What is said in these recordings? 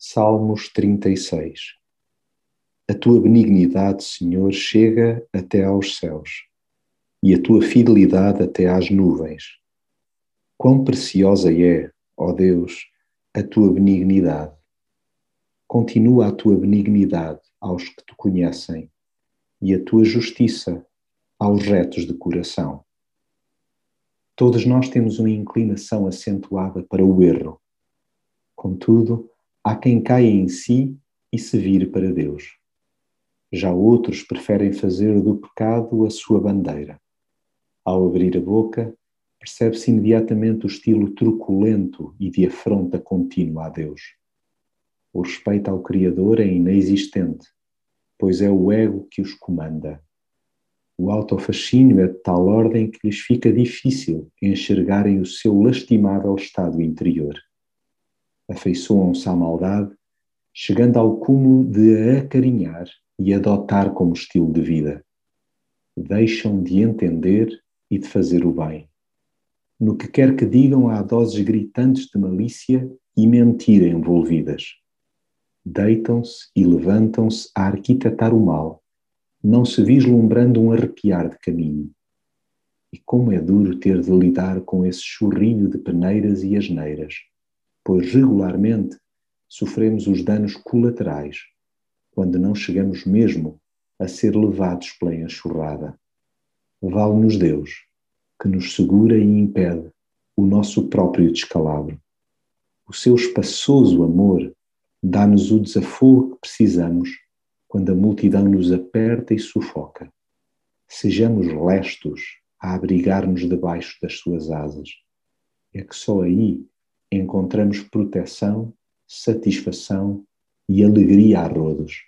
Salmos 36 A tua benignidade, Senhor, chega até aos céus, e a tua fidelidade até às nuvens. Quão preciosa é, ó Deus, a tua benignidade. Continua a tua benignidade aos que te conhecem, e a tua justiça aos retos de coração. Todos nós temos uma inclinação acentuada para o erro. Contudo, Há quem caia em si e se vire para Deus. Já outros preferem fazer do pecado a sua bandeira. Ao abrir a boca, percebe-se imediatamente o estilo truculento e de afronta contínua a Deus. O respeito ao Criador é inexistente, pois é o ego que os comanda. O autofascínio é de tal ordem que lhes fica difícil enxergarem o seu lastimável estado interior afeiçoam-se à maldade, chegando ao cúmulo de a acarinhar e adotar como estilo de vida. Deixam de entender e de fazer o bem. No que quer que digam, há doses gritantes de malícia e mentira envolvidas. Deitam-se e levantam-se a arquitetar o mal, não se vislumbrando um arrepiar de caminho. E como é duro ter de lidar com esse churrilho de peneiras e asneiras pois regularmente sofremos os danos colaterais, quando não chegamos mesmo a ser levados pela enxurrada. Vale-nos Deus, que nos segura e impede o nosso próprio descalabro. O seu espaçoso amor dá-nos o desafogo que precisamos quando a multidão nos aperta e sufoca. Sejamos lestos a abrigar-nos debaixo das suas asas. É que só aí encontramos proteção, satisfação e alegria a rodos.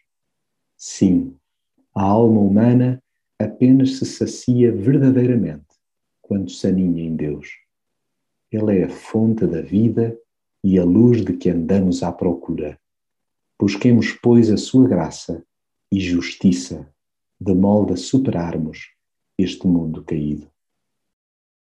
Sim, a alma humana apenas se sacia verdadeiramente quando se aninha em Deus. Ele é a fonte da vida e a luz de que andamos à procura. Busquemos, pois, a sua graça e justiça, de modo a superarmos este mundo caído.